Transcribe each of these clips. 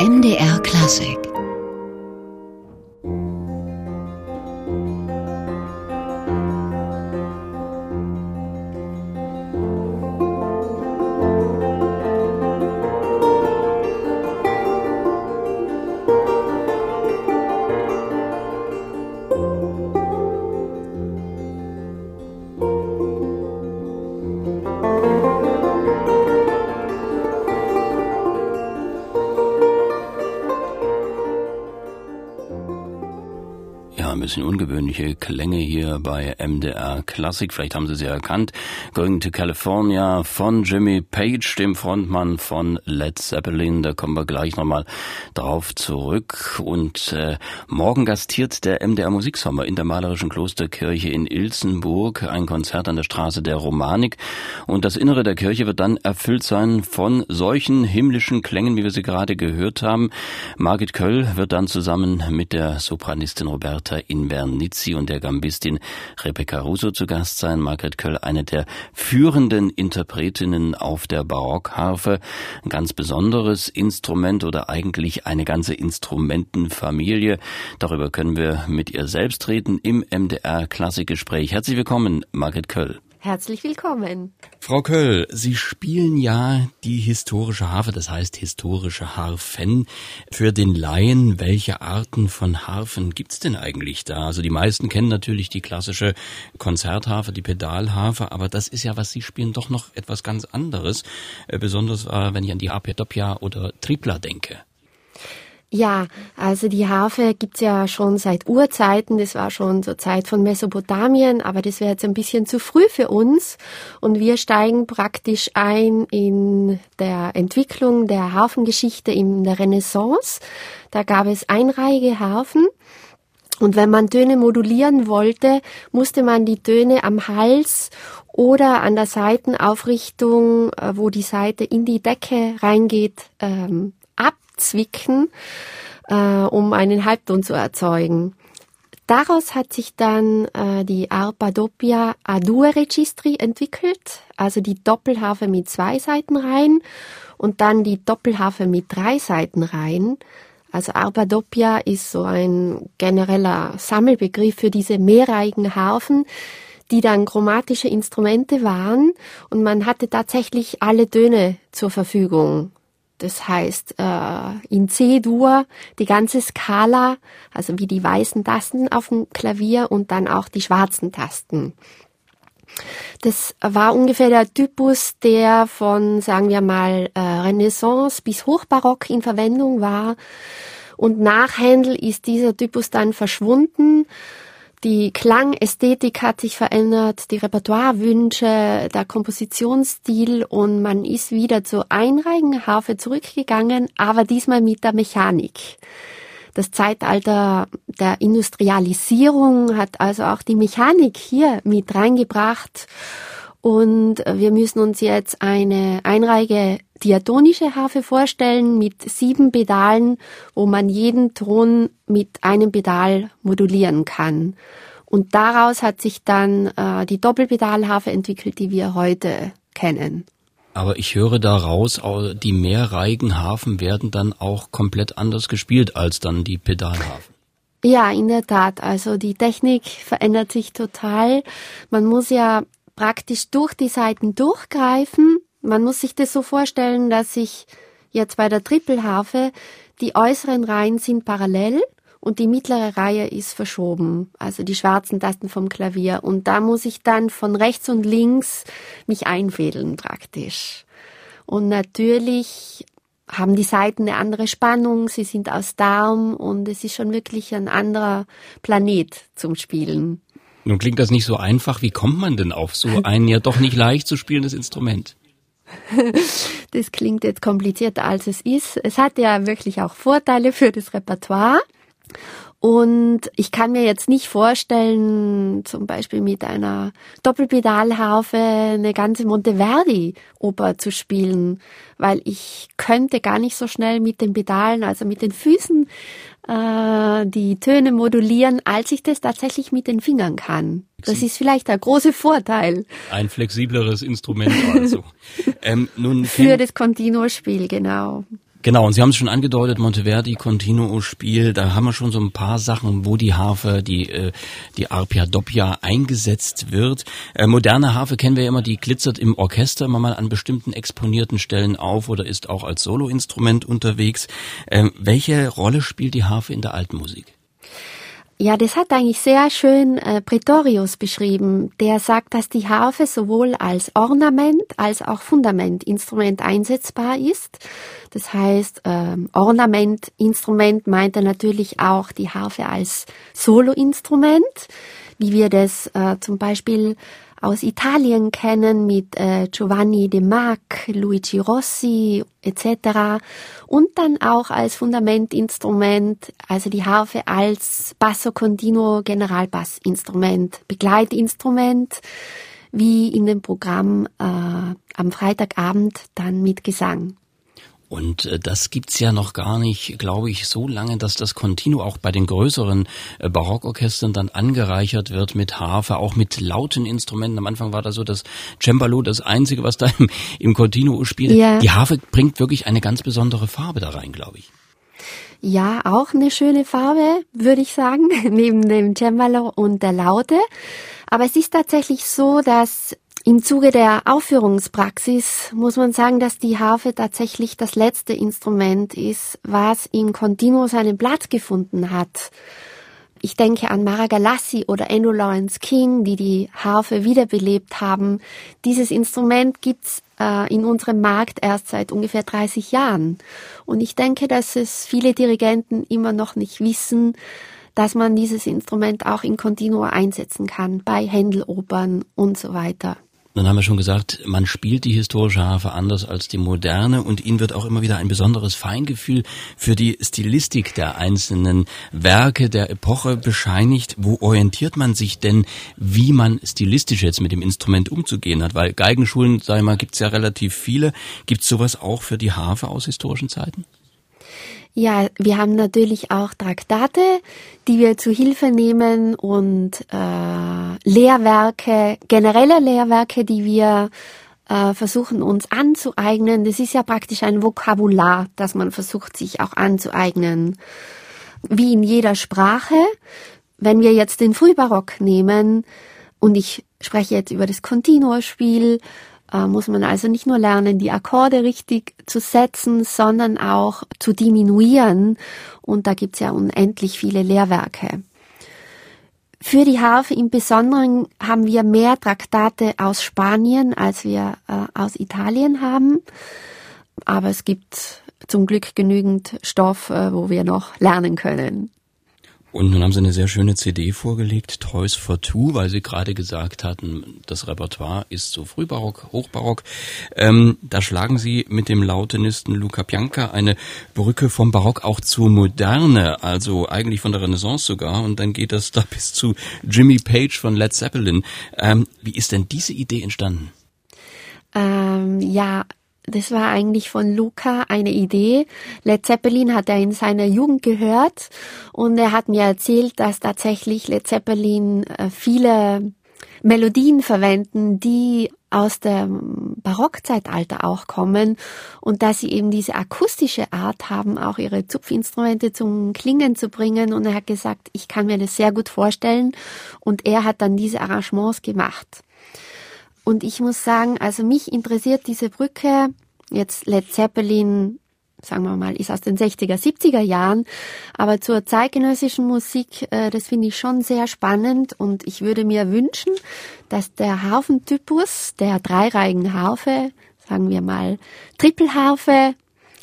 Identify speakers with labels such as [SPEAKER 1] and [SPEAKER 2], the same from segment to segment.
[SPEAKER 1] MDR Klassik
[SPEAKER 2] Klänge hier bei MDR Klassik. Vielleicht haben Sie sie erkannt. Going to California von Jimmy Page, dem Frontmann von Led Zeppelin. Da kommen wir gleich nochmal drauf zurück. Und äh, morgen gastiert der MDR Musiksommer in der malerischen Klosterkirche in Ilsenburg. Ein Konzert an der Straße der Romanik. Und das Innere der Kirche wird dann erfüllt sein von solchen himmlischen Klängen, wie wir sie gerade gehört haben. Margit Köll wird dann zusammen mit der Sopranistin Roberta in in Bernizzi und der Gambistin Rebecca Russo zu Gast sein. Margret Köll, eine der führenden Interpretinnen auf der Barockharfe. Ein ganz besonderes Instrument oder eigentlich eine ganze Instrumentenfamilie. Darüber können wir mit ihr selbst reden im MDR Klassikgespräch. Herzlich willkommen, Margret Köll.
[SPEAKER 3] Herzlich willkommen.
[SPEAKER 2] Frau Köll, Sie spielen ja die historische Harfe, das heißt historische Harfen. Für den Laien, welche Arten von Harfen gibt's denn eigentlich da? Also die meisten kennen natürlich die klassische Konzertharfe, die Pedalharfe, aber das ist ja, was Sie spielen, doch noch etwas ganz anderes. Äh, besonders äh, wenn ich an die Harpe Doppia oder Tripla denke.
[SPEAKER 3] Ja, also die Harfe gibt's ja schon seit Urzeiten. Das war schon zur Zeit von Mesopotamien, aber das wäre jetzt ein bisschen zu früh für uns. Und wir steigen praktisch ein in der Entwicklung der Harfengeschichte in der Renaissance. Da gab es einreihige Harfen. Und wenn man Töne modulieren wollte, musste man die Töne am Hals oder an der Seitenaufrichtung, äh, wo die Seite in die Decke reingeht, ähm, abzwicken, äh, um einen Halbton zu erzeugen. Daraus hat sich dann äh, die Arpa doppia a due registri entwickelt, also die Doppelharfe mit zwei Seitenreihen und dann die Doppelharfe mit drei Seitenreihen. Also Arpa doppia ist so ein genereller Sammelbegriff für diese mehrreihigen Harfen, die dann chromatische Instrumente waren und man hatte tatsächlich alle Töne zur Verfügung. Das heißt, äh, in C-Dur die ganze Skala, also wie die weißen Tasten auf dem Klavier und dann auch die schwarzen Tasten. Das war ungefähr der Typus, der von, sagen wir mal, äh, Renaissance bis Hochbarock in Verwendung war. Und nach Händel ist dieser Typus dann verschwunden die Klangästhetik hat sich verändert, die Repertoirewünsche, der Kompositionsstil und man ist wieder zur einreihigen Harfe zurückgegangen, aber diesmal mit der Mechanik. Das Zeitalter der Industrialisierung hat also auch die Mechanik hier mit reingebracht und wir müssen uns jetzt eine einreihige diatonische Harfe vorstellen mit sieben Pedalen, wo man jeden Ton mit einem Pedal modulieren kann. Und daraus hat sich dann äh, die Doppelpedalharfe entwickelt, die wir heute kennen.
[SPEAKER 2] Aber ich höre daraus, die mehrreihigen Harfen werden dann auch komplett anders gespielt als dann die Pedalharfen.
[SPEAKER 3] Ja, in der Tat. Also die Technik verändert sich total. Man muss ja praktisch durch die Seiten durchgreifen man muss sich das so vorstellen, dass sich jetzt bei der Trippelharfe die äußeren Reihen sind parallel und die mittlere Reihe ist verschoben, also die schwarzen Tasten vom Klavier. Und da muss ich dann von rechts und links mich einfädeln praktisch. Und natürlich haben die Seiten eine andere Spannung, sie sind aus Darm und es ist schon wirklich ein anderer Planet zum Spielen.
[SPEAKER 2] Nun klingt das nicht so einfach. Wie kommt man denn auf so ein ja doch nicht leicht zu spielendes Instrument?
[SPEAKER 3] das klingt jetzt komplizierter als es ist. Es hat ja wirklich auch Vorteile für das Repertoire. Und ich kann mir jetzt nicht vorstellen, zum Beispiel mit einer Doppelpedalharfe eine ganze Monteverdi-Oper zu spielen, weil ich könnte gar nicht so schnell mit den Pedalen, also mit den Füßen, äh, die Töne modulieren, als ich das tatsächlich mit den Fingern kann. Das ist vielleicht der große Vorteil.
[SPEAKER 2] Ein flexibleres Instrument also.
[SPEAKER 3] ähm, nun Für das Continuo-Spiel, genau.
[SPEAKER 2] Genau, und Sie haben es schon angedeutet, Monteverdi, Continuo-Spiel, da haben wir schon so ein paar Sachen, wo die Harfe, die, äh, die Arpia Doppia eingesetzt wird. Äh, moderne Harfe kennen wir ja immer, die glitzert im Orchester immer mal an bestimmten exponierten Stellen auf oder ist auch als Soloinstrument unterwegs. Ähm, welche Rolle spielt die Harfe in der alten Musik?
[SPEAKER 3] Ja, das hat eigentlich sehr schön äh, Pretorius beschrieben. Der sagt, dass die Harfe sowohl als Ornament als auch Fundamentinstrument einsetzbar ist. Das heißt, ähm, Ornamentinstrument meint er natürlich auch die Harfe als Soloinstrument, wie wir das äh, zum Beispiel aus Italien kennen mit äh, Giovanni de Mac, Luigi Rossi etc. Und dann auch als Fundamentinstrument, also die Harfe als Basso Continuo Generalbassinstrument, Begleitinstrument, wie in dem Programm äh, am Freitagabend dann mit Gesang.
[SPEAKER 2] Und äh, das gibt's ja noch gar nicht, glaube ich, so lange, dass das Continuo auch bei den größeren äh, Barockorchestern dann angereichert wird mit Harfe, auch mit lauten Instrumenten. Am Anfang war da so das Cembalo das einzige, was da im, im Continuo spielt. Ja. Die Harfe bringt wirklich eine ganz besondere Farbe da rein, glaube ich.
[SPEAKER 3] Ja, auch eine schöne Farbe, würde ich sagen, neben dem Cembalo und der Laute. Aber es ist tatsächlich so, dass im Zuge der Aufführungspraxis muss man sagen, dass die Harfe tatsächlich das letzte Instrument ist, was im Continuo seinen Platz gefunden hat. Ich denke an Mara Galassi oder Endo Lawrence King, die die Harfe wiederbelebt haben. Dieses Instrument gibt's äh, in unserem Markt erst seit ungefähr 30 Jahren. Und ich denke, dass es viele Dirigenten immer noch nicht wissen, dass man dieses Instrument auch in Continuo einsetzen kann, bei Händelopern und so weiter.
[SPEAKER 2] Dann haben wir schon gesagt, man spielt die historische Harfe anders als die moderne und ihnen wird auch immer wieder ein besonderes Feingefühl für die Stilistik der einzelnen Werke der Epoche bescheinigt. Wo orientiert man sich denn, wie man stilistisch jetzt mit dem Instrument umzugehen hat? Weil Geigenschulen, sag ich mal, gibt's ja relativ viele. Gibt's sowas auch für die Harfe aus historischen Zeiten?
[SPEAKER 3] Ja, wir haben natürlich auch Traktate, die wir zu Hilfe nehmen und äh, Lehrwerke, generelle Lehrwerke, die wir äh, versuchen uns anzueignen. Das ist ja praktisch ein Vokabular, das man versucht sich auch anzueignen. Wie in jeder Sprache. Wenn wir jetzt den Frühbarock nehmen und ich spreche jetzt über das Continuo-Spiel, äh, muss man also nicht nur lernen, die Akkorde richtig zu setzen, sondern auch zu diminuieren. Und da gibt's ja unendlich viele Lehrwerke. Für die Harfe im Besonderen haben wir mehr Traktate aus Spanien, als wir äh, aus Italien haben. Aber es gibt zum Glück genügend Stoff, äh, wo wir noch lernen können.
[SPEAKER 2] Und nun haben Sie eine sehr schöne CD vorgelegt, Toys for Two, weil Sie gerade gesagt hatten, das Repertoire ist so Frühbarock, Hochbarock. Ähm, da schlagen Sie mit dem Lautenisten Luca Bianca eine Brücke vom Barock auch zur Moderne, also eigentlich von der Renaissance sogar. Und dann geht das da bis zu Jimmy Page von Led Zeppelin. Ähm, wie ist denn diese Idee entstanden?
[SPEAKER 3] Ähm, ja, das war eigentlich von Luca eine Idee. Led Zeppelin hat er in seiner Jugend gehört und er hat mir erzählt, dass tatsächlich Led Zeppelin äh, viele Melodien verwenden, die aus dem Barockzeitalter auch kommen und dass sie eben diese akustische Art haben, auch ihre Zupfinstrumente zum Klingen zu bringen. Und er hat gesagt, ich kann mir das sehr gut vorstellen. Und er hat dann diese Arrangements gemacht. Und ich muss sagen, also mich interessiert diese Brücke, jetzt Led Zeppelin, sagen wir mal, ist aus den 60er, 70er Jahren, aber zur zeitgenössischen Musik, äh, das finde ich schon sehr spannend und ich würde mir wünschen, dass der Harfentypus der dreireihigen Harfe, sagen wir mal Trippelharfe,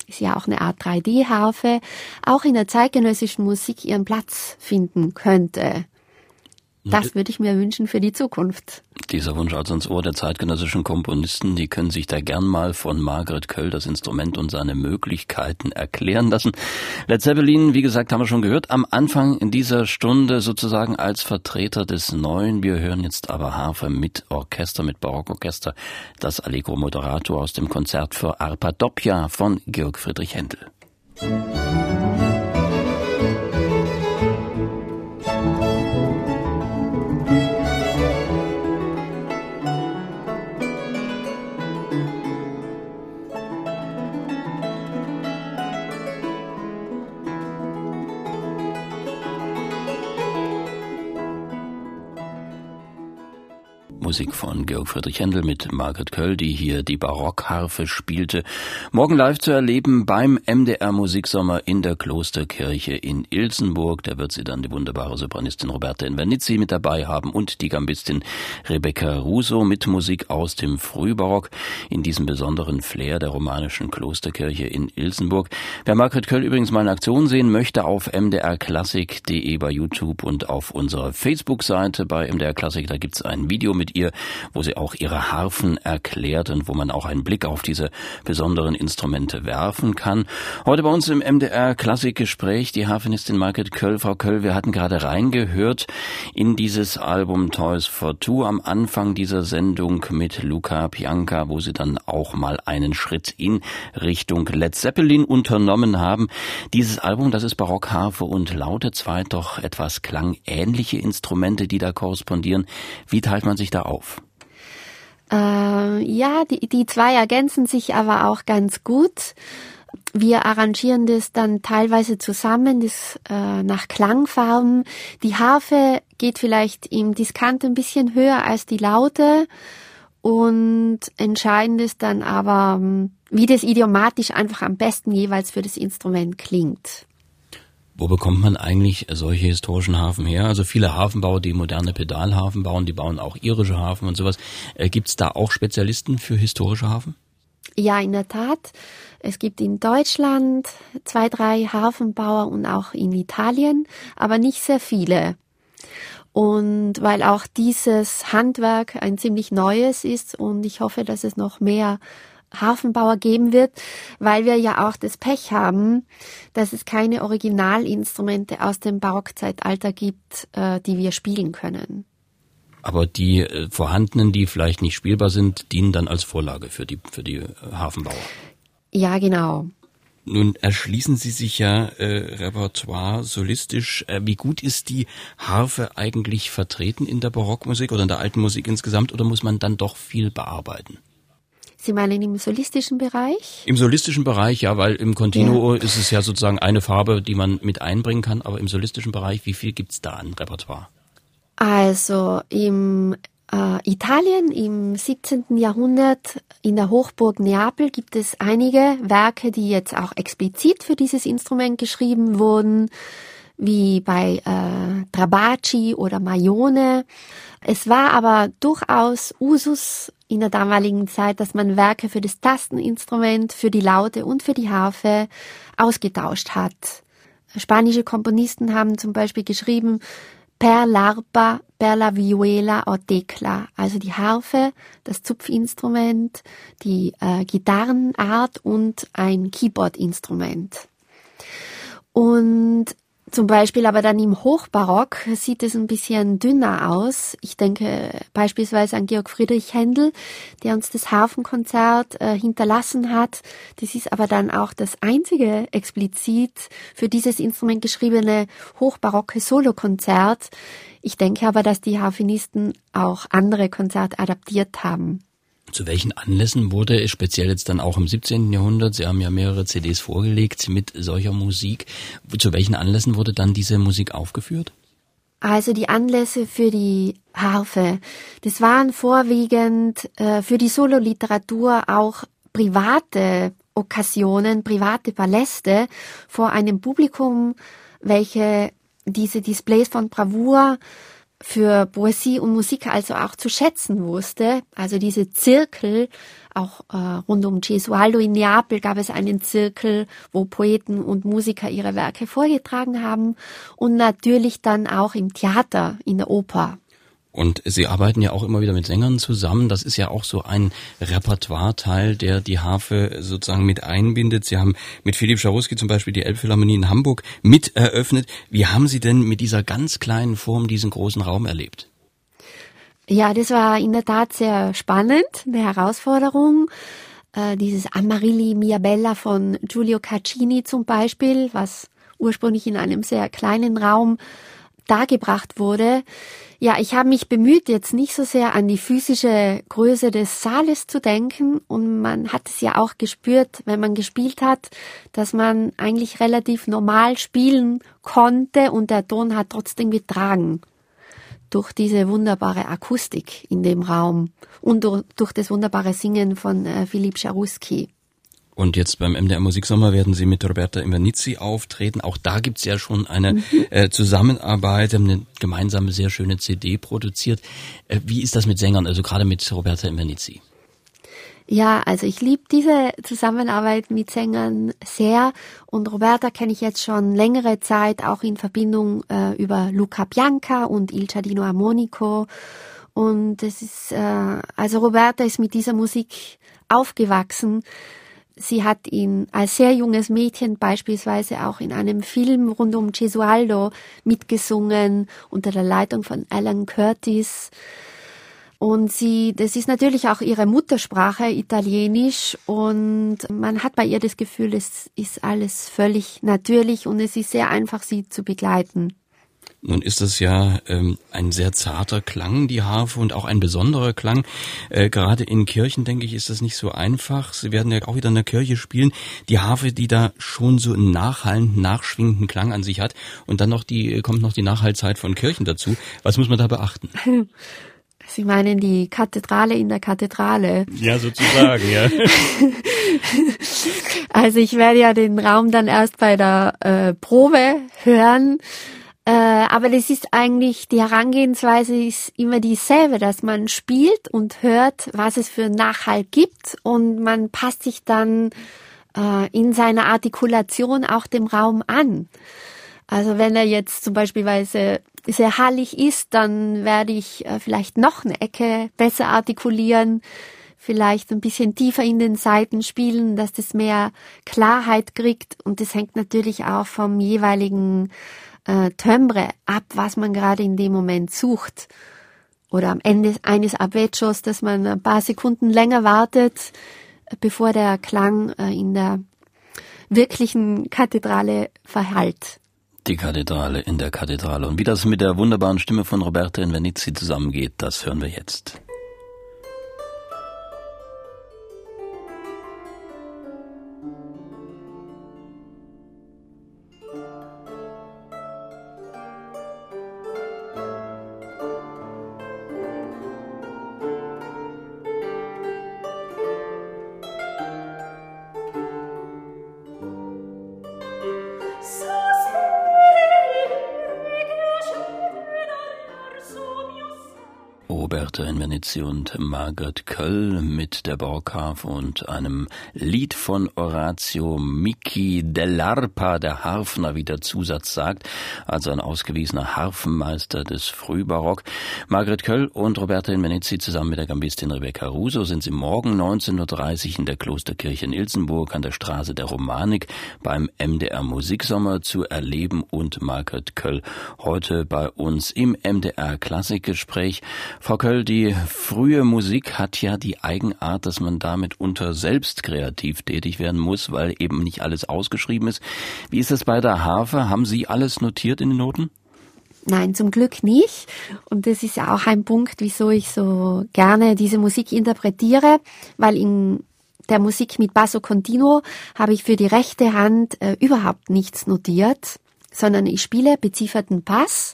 [SPEAKER 3] ist ja auch eine Art 3D-Harfe, auch in der zeitgenössischen Musik ihren Platz finden könnte. Das würde ich mir wünschen für die Zukunft.
[SPEAKER 2] Dieser Wunsch also ins Ohr der zeitgenössischen Komponisten, die können sich da gern mal von Margaret Köll das Instrument und seine Möglichkeiten erklären lassen. Led Zeppelin, wie gesagt, haben wir schon gehört, am Anfang in dieser Stunde sozusagen als Vertreter des Neuen. Wir hören jetzt aber Harfe mit Orchester, mit Barockorchester, das Allegro Moderato aus dem Konzert für Arpa Doppia von Georg Friedrich Händel. Musik Musik von Georg Friedrich Händel mit Margret Köll, die hier die Barockharfe spielte. Morgen live zu erleben beim MDR Musiksommer in der Klosterkirche in Ilsenburg. Da wird sie dann die wunderbare Sopranistin Roberta Invernizzi mit dabei haben und die Gambistin Rebecca Russo mit Musik aus dem Frühbarock in diesem besonderen Flair der romanischen Klosterkirche in Ilsenburg. Wer Margret Köll übrigens mal in Aktion sehen möchte, auf mdrklassik.de bei YouTube und auf unserer Facebook-Seite bei MDR Klassik, da gibt's ein Video mit ihr, wo sie auch ihre Harfen erklärt und wo man auch einen Blick auf diese besonderen Instrumente werfen kann. Heute bei uns im MDR Klassikgespräch die Harfenistin Margret Köll. Frau Köll, wir hatten gerade reingehört in dieses Album Toys for Two am Anfang dieser Sendung mit Luca Pianca, wo sie dann auch mal einen Schritt in Richtung Led Zeppelin unternommen haben. Dieses Album, das ist Barockharfe und Laute, zwei doch etwas klangähnliche Instrumente, die da korrespondieren. Wie teilt man sich da auf?
[SPEAKER 3] Äh, ja, die, die zwei ergänzen sich aber auch ganz gut. Wir arrangieren das dann teilweise zusammen, das äh, nach Klangfarben. Die Harfe geht vielleicht im Diskant ein bisschen höher als die Laute und entscheidend ist dann aber, wie das idiomatisch einfach am besten jeweils für das Instrument klingt.
[SPEAKER 2] Wo bekommt man eigentlich solche historischen Hafen her? Also viele Hafenbauer, die moderne Pedalhafen bauen, die bauen auch irische Hafen und sowas. Äh, Gibt es da auch Spezialisten für historische Hafen?
[SPEAKER 3] Ja, in der Tat. Es gibt in Deutschland zwei, drei Hafenbauer und auch in Italien, aber nicht sehr viele. Und weil auch dieses Handwerk ein ziemlich neues ist und ich hoffe, dass es noch mehr Hafenbauer geben wird, weil wir ja auch das Pech haben, dass es keine Originalinstrumente aus dem Barockzeitalter gibt, äh, die wir spielen können.
[SPEAKER 2] Aber die äh, vorhandenen, die vielleicht nicht spielbar sind, dienen dann als Vorlage für die, für die äh, Hafenbauer.
[SPEAKER 3] Ja, genau.
[SPEAKER 2] Nun erschließen Sie sich ja äh, Repertoire solistisch. Äh, wie gut ist die Harfe eigentlich vertreten in der Barockmusik oder in der alten Musik insgesamt oder muss man dann doch viel bearbeiten?
[SPEAKER 3] Sie meinen im solistischen Bereich?
[SPEAKER 2] Im solistischen Bereich, ja, weil im Continuo ja. ist es ja sozusagen eine Farbe, die man mit einbringen kann, aber im solistischen Bereich, wie viel gibt's da an Repertoire?
[SPEAKER 3] Also im äh, Italien im 17. Jahrhundert in der Hochburg Neapel gibt es einige Werke, die jetzt auch explizit für dieses Instrument geschrieben wurden, wie bei äh, Trabaci oder Maione. Es war aber durchaus Usus in der damaligen Zeit, dass man Werke für das Tasteninstrument, für die Laute und für die Harfe ausgetauscht hat. Spanische Komponisten haben zum Beispiel geschrieben, per l'arpa, per la vihuela o tecla, also die Harfe, das Zupfinstrument, die äh, Gitarrenart und ein Keyboardinstrument. Und zum Beispiel aber dann im Hochbarock sieht es ein bisschen dünner aus. Ich denke beispielsweise an Georg Friedrich Händel, der uns das Hafenkonzert äh, hinterlassen hat. Das ist aber dann auch das einzige explizit für dieses Instrument geschriebene hochbarocke Solokonzert. Ich denke aber, dass die Harfenisten auch andere Konzerte adaptiert haben.
[SPEAKER 2] Zu welchen Anlässen wurde speziell jetzt dann auch im 17. Jahrhundert, Sie haben ja mehrere CDs vorgelegt mit solcher Musik, zu welchen Anlässen wurde dann diese Musik aufgeführt?
[SPEAKER 3] Also die Anlässe für die Harfe, das waren vorwiegend äh, für die Sololiteratur auch private Okkasionen, private Paläste vor einem Publikum, welche diese Displays von Bravour für Poesie und Musik also auch zu schätzen wusste. Also diese Zirkel, auch äh, rund um Gesualdo in Neapel gab es einen Zirkel, wo Poeten und Musiker ihre Werke vorgetragen haben und natürlich dann auch im Theater, in der Oper.
[SPEAKER 2] Und Sie arbeiten ja auch immer wieder mit Sängern zusammen. Das ist ja auch so ein Repertoire-Teil, der die Harfe sozusagen mit einbindet. Sie haben mit Philipp Scharuski zum Beispiel die Elbphilharmonie in Hamburg mit eröffnet. Wie haben Sie denn mit dieser ganz kleinen Form diesen großen Raum erlebt?
[SPEAKER 3] Ja, das war in der Tat sehr spannend, eine Herausforderung. Äh, dieses Amarilli Mia Bella von Giulio Caccini zum Beispiel, was ursprünglich in einem sehr kleinen Raum dargebracht wurde. Ja, ich habe mich bemüht, jetzt nicht so sehr an die physische Größe des Saales zu denken und man hat es ja auch gespürt, wenn man gespielt hat, dass man eigentlich relativ normal spielen konnte und der Ton hat trotzdem getragen. durch diese wunderbare Akustik in dem Raum und durch, das wunderbare Singen von äh, Philipp Scharuski.
[SPEAKER 2] Und jetzt beim MDR Musiksommer werden Sie mit Roberta Invernizzi auftreten. Auch da gibt's ja schon eine mhm. äh, Zusammenarbeit, haben eine gemeinsame sehr schöne CD produziert. Äh, wie ist das mit Sängern, also gerade mit Roberta Invernizzi?
[SPEAKER 3] Ja, also ich liebe diese Zusammenarbeit mit Sängern sehr und Roberta kenne ich jetzt schon längere Zeit auch in Verbindung äh, über Luca Bianca und Il Ciardino Armonico und es ist äh, also Roberta ist mit dieser Musik aufgewachsen Sie hat ihn als sehr junges Mädchen beispielsweise auch in einem Film rund um Gesualdo mitgesungen unter der Leitung von Alan Curtis. Und sie, das ist natürlich auch ihre Muttersprache, Italienisch. Und man hat bei ihr das Gefühl, es ist alles völlig natürlich und es ist sehr einfach, sie zu begleiten.
[SPEAKER 2] Nun ist es ja ähm, ein sehr zarter Klang, die Harfe, und auch ein besonderer Klang. Äh, gerade in Kirchen, denke ich, ist das nicht so einfach. Sie werden ja auch wieder in der Kirche spielen. Die Harfe, die da schon so einen nachhallenden, nachschwingenden Klang an sich hat. Und dann noch die, kommt noch die Nachhallzeit von Kirchen dazu. Was muss man da beachten?
[SPEAKER 3] Sie meinen die Kathedrale in der Kathedrale.
[SPEAKER 2] Ja, sozusagen, ja.
[SPEAKER 3] also ich werde ja den Raum dann erst bei der äh, Probe hören äh, aber das ist eigentlich, die Herangehensweise ist immer dieselbe, dass man spielt und hört, was es für Nachhalt gibt und man passt sich dann äh, in seiner Artikulation auch dem Raum an. Also wenn er jetzt zum Beispiel sehr hallig ist, dann werde ich äh, vielleicht noch eine Ecke besser artikulieren, vielleicht ein bisschen tiefer in den Seiten spielen, dass das mehr Klarheit kriegt und das hängt natürlich auch vom jeweiligen äh, Timbre ab, was man gerade in dem Moment sucht. Oder am Ende eines Arpeggios, dass man ein paar Sekunden länger wartet, bevor der Klang äh, in der wirklichen Kathedrale verhallt.
[SPEAKER 2] Die Kathedrale in der Kathedrale. Und wie das mit der wunderbaren Stimme von Roberta Invernizzi zusammengeht, das hören wir jetzt. Roberte in Venezia und Margaret Köll mit der Borgharfe und einem Lied von Orazio Micchi dell'Arpa, der Harfner, wie der Zusatz sagt, also ein ausgewiesener Harfenmeister des Frühbarock. Margaret Köll und Roberta in Venezia zusammen mit der Gambistin Rebecca Russo sind sie morgen 19.30 Uhr in der Klosterkirche in Ilsenburg an der Straße der Romanik beim MDR Musiksommer zu erleben und Margaret Köll heute bei uns im MDR Klassikgespräch. Frau Köll, die frühe Musik hat ja die Eigenart, dass man damit unter selbst kreativ tätig werden muss, weil eben nicht alles ausgeschrieben ist. Wie ist das bei der Harfe? Haben Sie alles notiert in den Noten?
[SPEAKER 3] Nein, zum Glück nicht. Und das ist auch ein Punkt, wieso ich so gerne diese Musik interpretiere, weil in der Musik mit Basso Continuo habe ich für die rechte Hand äh, überhaupt nichts notiert, sondern ich spiele bezifferten Pass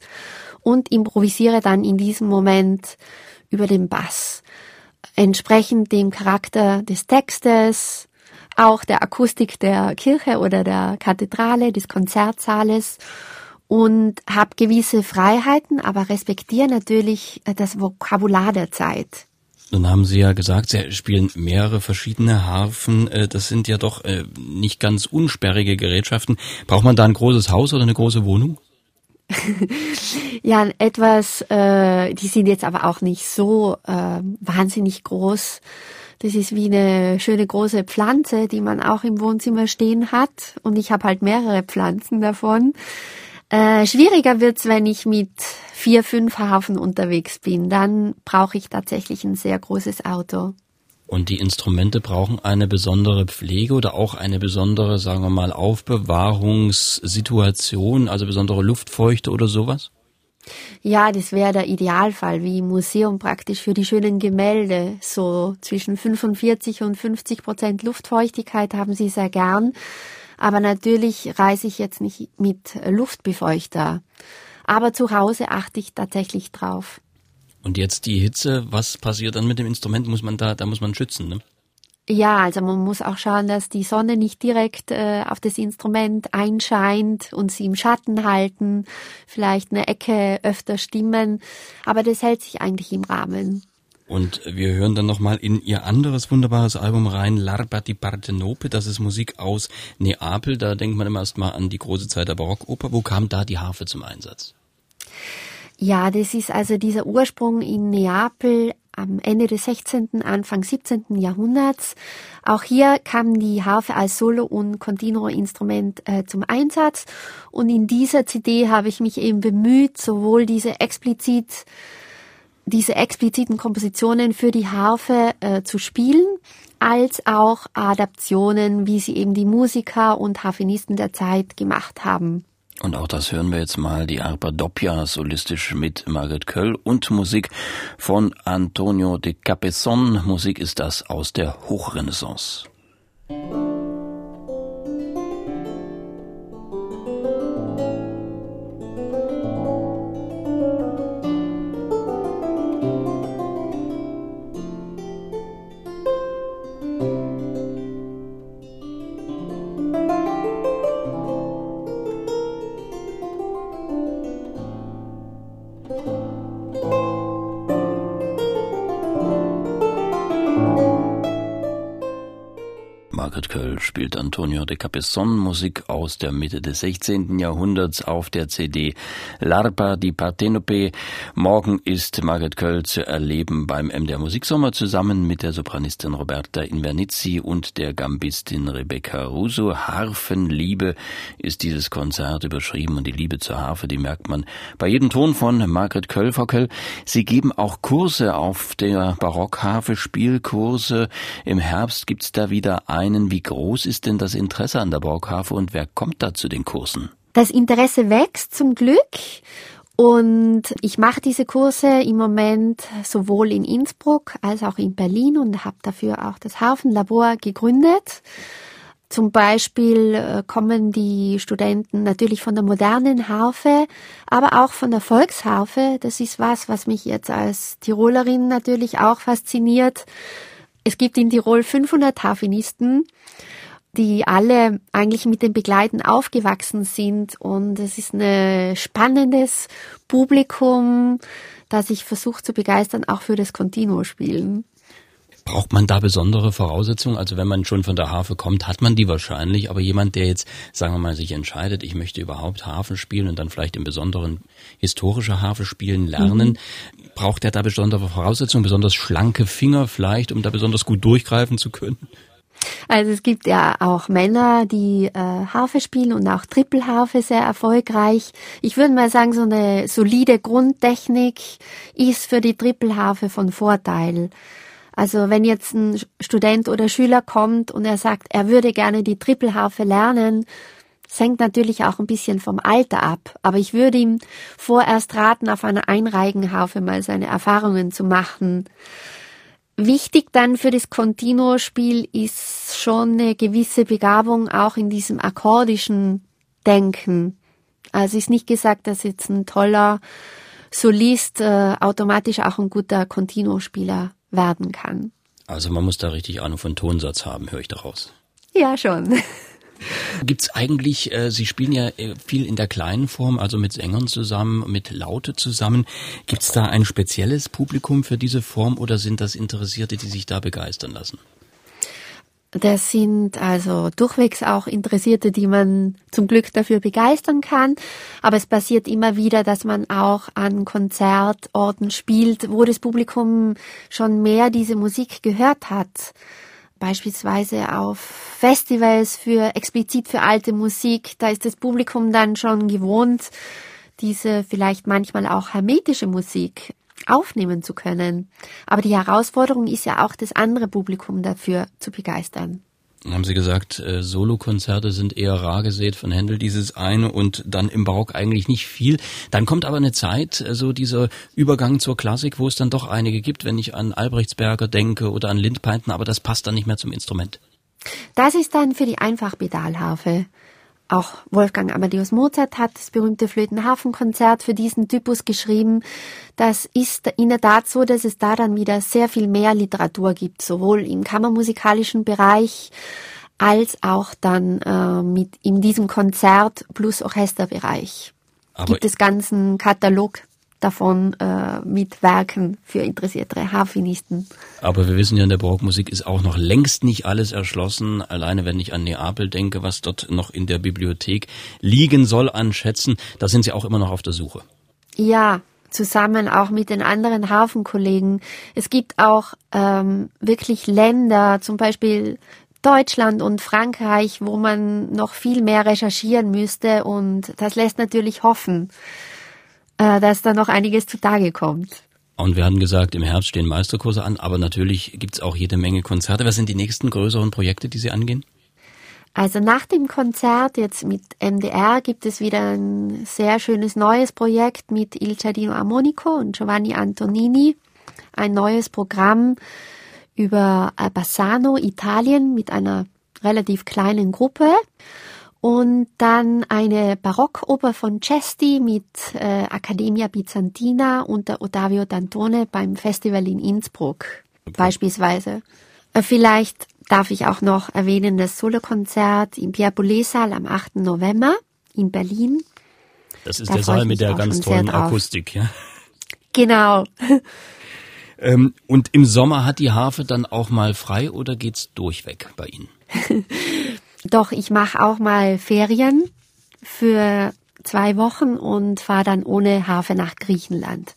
[SPEAKER 3] und improvisiere dann in diesem Moment über den Bass. Entsprechend dem Charakter des Textes, auch der Akustik der Kirche oder der Kathedrale, des Konzertsaales und habe gewisse Freiheiten, aber respektiere natürlich das Vokabular der Zeit.
[SPEAKER 2] Nun haben Sie ja gesagt, Sie spielen mehrere verschiedene Harfen. Äh, das sind ja doch äh, nicht ganz unsperrige Gerätschaften. Braucht man da ein großes Haus oder eine große Wohnung?
[SPEAKER 3] ja, etwas, äh, die sind jetzt aber auch nicht so äh, wahnsinnig groß. Das ist wie eine schöne große Pflanze, die man auch im Wohnzimmer stehen hat. Und ich habe halt mehrere Pflanzen davon. Äh, schwieriger wird's, wenn ich mit vier, fünf Hafen unterwegs bin. Dann brauche ich tatsächlich ein sehr großes Auto.
[SPEAKER 2] Und die Instrumente brauchen eine besondere Pflege oder auch eine besondere, sagen wir mal, Aufbewahrungssituation, also besondere Luftfeuchte oder sowas?
[SPEAKER 3] Ja, das wäre der Idealfall, wie im Museum praktisch für die schönen Gemälde. So zwischen 45 und 50 Prozent Luftfeuchtigkeit haben sie sehr gern. Aber natürlich reise ich jetzt nicht mit Luftbefeuchter. aber zu Hause achte ich tatsächlich drauf.
[SPEAKER 2] Und jetzt die Hitze, was passiert dann mit dem Instrument? Muss man da, da muss man schützen, ne?
[SPEAKER 3] Ja, also man muss auch schauen, dass die Sonne nicht direkt äh, auf das Instrument einscheint und sie im Schatten halten, vielleicht eine Ecke öfter stimmen, aber das hält sich eigentlich im Rahmen.
[SPEAKER 2] Und wir hören dann nochmal in ihr anderes wunderbares Album rein, L'Arba di Partenope. Das ist Musik aus Neapel. Da denkt man immer erstmal an die große Zeit der Barockoper. Wo kam da die Harfe zum Einsatz?
[SPEAKER 3] Ja, das ist also dieser Ursprung in Neapel am Ende des 16., Anfang 17. Jahrhunderts. Auch hier kam die Harfe als Solo- und Continuo-Instrument äh, zum Einsatz. Und in dieser CD habe ich mich eben bemüht, sowohl diese explizit diese expliziten Kompositionen für die Harfe äh, zu spielen, als auch Adaptionen, wie sie eben die Musiker und Harfenisten der Zeit gemacht haben.
[SPEAKER 2] Und auch das hören wir jetzt mal, die Arpa Doppia solistisch mit Margaret Köll und Musik von Antonio de Capesson. Musik ist das aus der Hochrenaissance. Margaret spielt Antonio de Capesson Musik aus der Mitte des 16. Jahrhunderts auf der CD L'Arpa di Partenope. Morgen ist Margaret Köll zu erleben beim MDR Musiksommer zusammen mit der Sopranistin Roberta Invernizzi und der Gambistin Rebecca Russo. Harfenliebe ist dieses Konzert überschrieben und die Liebe zur Harfe, die merkt man bei jedem Ton von Margaret Köll. Frau Köll, Sie geben auch Kurse auf der Barockharfe, Spielkurse. Im Herbst gibt's da wieder ein einen, wie groß ist denn das Interesse an der Borghafe und wer kommt da zu den Kursen?
[SPEAKER 3] Das Interesse wächst zum Glück. Und ich mache diese Kurse im Moment sowohl in Innsbruck als auch in Berlin und habe dafür auch das Hafenlabor gegründet. Zum Beispiel äh, kommen die Studenten natürlich von der modernen Harfe, aber auch von der Volksharfe. Das ist was, was mich jetzt als Tirolerin natürlich auch fasziniert. Es gibt in Tirol 500 Harfenisten, die alle eigentlich mit dem Begleiten aufgewachsen sind und es ist ein spannendes Publikum, das sich versucht zu begeistern, auch für das Continuo-Spielen.
[SPEAKER 2] Braucht man da besondere Voraussetzungen? Also wenn man schon von der Harfe kommt, hat man die wahrscheinlich, aber jemand, der jetzt, sagen wir mal, sich entscheidet, ich möchte überhaupt Harfe spielen und dann vielleicht im Besonderen historische Harfe spielen lernen, mhm. braucht er da besondere Voraussetzungen, besonders schlanke Finger vielleicht, um da besonders gut durchgreifen zu können?
[SPEAKER 3] Also es gibt ja auch Männer, die äh, Harfe spielen und auch Trippelharfe sehr erfolgreich. Ich würde mal sagen, so eine solide Grundtechnik ist für die Trippelharfe von Vorteil. Also wenn jetzt ein Student oder Schüler kommt und er sagt, er würde gerne die Trippelharfe lernen, das hängt natürlich auch ein bisschen vom Alter ab. Aber ich würde ihm vorerst raten, auf einer Einreigenharfe mal seine Erfahrungen zu machen. Wichtig dann für das Continuo-Spiel ist schon eine gewisse Begabung auch in diesem akkordischen Denken. Also ist nicht gesagt, dass jetzt ein toller Solist äh, automatisch auch ein guter Continuo-Spieler werden kann.
[SPEAKER 2] Also man muss da richtig Ahnung von Tonsatz haben, höre ich daraus.
[SPEAKER 3] Ja, schon.
[SPEAKER 2] Gibt's eigentlich, äh, Sie spielen ja äh, viel in der kleinen Form, also mit Sängern zusammen, mit Laute zusammen. Gibt's da ein spezielles Publikum für diese Form oder sind das Interessierte, die sich da begeistern lassen?
[SPEAKER 3] Das sind also durchwegs auch Interessierte, die man zum Glück dafür begeistern kann. Aber es passiert immer wieder, dass man auch an Konzertorten spielt, wo das Publikum schon mehr diese Musik gehört hat. Beispielsweise auf Festivals für explizit für alte Musik. Da ist das Publikum dann schon gewohnt, diese vielleicht manchmal auch hermetische Musik aufnehmen zu können. Aber die Herausforderung ist ja auch, das andere Publikum dafür zu begeistern.
[SPEAKER 2] Haben Sie gesagt, äh, Solokonzerte sind eher rar gesät von Händel, dieses eine und dann im Barock eigentlich nicht viel. Dann kommt aber eine Zeit, äh, so dieser Übergang zur Klassik, wo es dann doch einige gibt, wenn ich an Albrechtsberger denke oder an Lindpeinten, aber das passt dann nicht mehr zum Instrument.
[SPEAKER 3] Das ist dann für die Einfachpedalharfe. Auch Wolfgang Amadeus Mozart hat das berühmte Flötenhafenkonzert für diesen Typus geschrieben. Das ist in der Tat so, dass es da dann wieder sehr viel mehr Literatur gibt, sowohl im kammermusikalischen Bereich als auch dann äh, mit in diesem Konzert plus Orchesterbereich. Aber gibt es ganzen Katalog davon äh, mit Werken für interessierte Harfenisten.
[SPEAKER 2] Aber wir wissen ja, in der Barockmusik ist auch noch längst nicht alles erschlossen. Alleine wenn ich an Neapel denke, was dort noch in der Bibliothek liegen soll an Schätzen, da sind Sie auch immer noch auf der Suche.
[SPEAKER 3] Ja, zusammen auch mit den anderen Hafenkollegen. Es gibt auch ähm, wirklich Länder, zum Beispiel Deutschland und Frankreich, wo man noch viel mehr recherchieren müsste und das lässt natürlich hoffen äh, dass da noch einiges zutage kommt.
[SPEAKER 2] Und wir hatten gesagt, im Herbst stehen Meisterkurse an, aber natürlich gibt es auch jede Menge Konzerte. Was sind die nächsten größeren Projekte, die Sie angehen?
[SPEAKER 3] Also nach dem Konzert jetzt mit MDR gibt es wieder ein sehr schönes neues Projekt mit Il Giardino Armonico und Giovanni Antonini. Ein neues Programm über Bassano, Italien mit einer relativ kleinen Gruppe. Und dann eine Barockoper von Cesti mit äh, Accademia Bizantina unter Ottavio Dantone beim Festival in Innsbruck okay. beispielsweise. Äh, vielleicht darf ich auch noch erwähnen das Solokonzert im Pierre Boulez Saal am 8. November in Berlin.
[SPEAKER 2] Das ist da der Saal mit der ganz tollen Akustik, ja?
[SPEAKER 3] Genau.
[SPEAKER 2] ähm, und im Sommer hat die Harfe dann auch mal frei oder geht's durchweg bei Ihnen?
[SPEAKER 3] Doch, ich mache auch mal Ferien für zwei Wochen und fahre dann ohne Harfe nach Griechenland.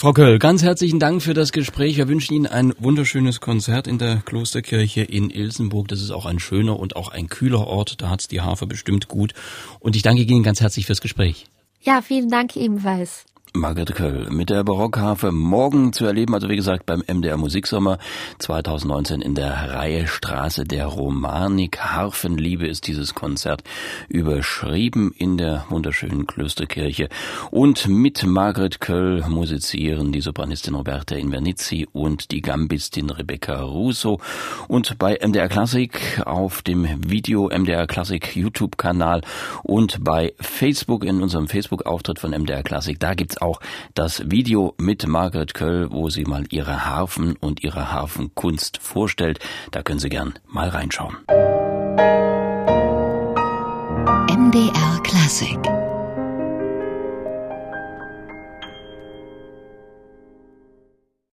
[SPEAKER 2] Frau Köll, ganz herzlichen Dank für das Gespräch. Wir wünschen Ihnen ein wunderschönes Konzert in der Klosterkirche in Ilsenburg. Das ist auch ein schöner und auch ein kühler Ort. Da hat's die Harfe bestimmt gut. Und ich danke Ihnen ganz herzlich fürs Gespräch.
[SPEAKER 3] Ja, vielen Dank ebenfalls.
[SPEAKER 2] Margret Köll mit der Barockharfe morgen zu erleben, also wie gesagt beim MDR Musiksommer 2019 in der Reihe Straße der Romanik. Harfenliebe ist dieses Konzert überschrieben in der wunderschönen Klösterkirche und mit Margret Köll musizieren die Sopranistin Roberta Invernizzi und die Gambistin Rebecca Russo und bei MDR Klassik auf dem Video MDR Klassik YouTube Kanal und bei Facebook in unserem Facebook Auftritt von MDR Klassik, da gibt's auch das Video mit Margaret Köll, wo sie mal ihre Harfen und ihre Harfenkunst vorstellt. Da können Sie gern mal reinschauen.
[SPEAKER 1] MDR Classic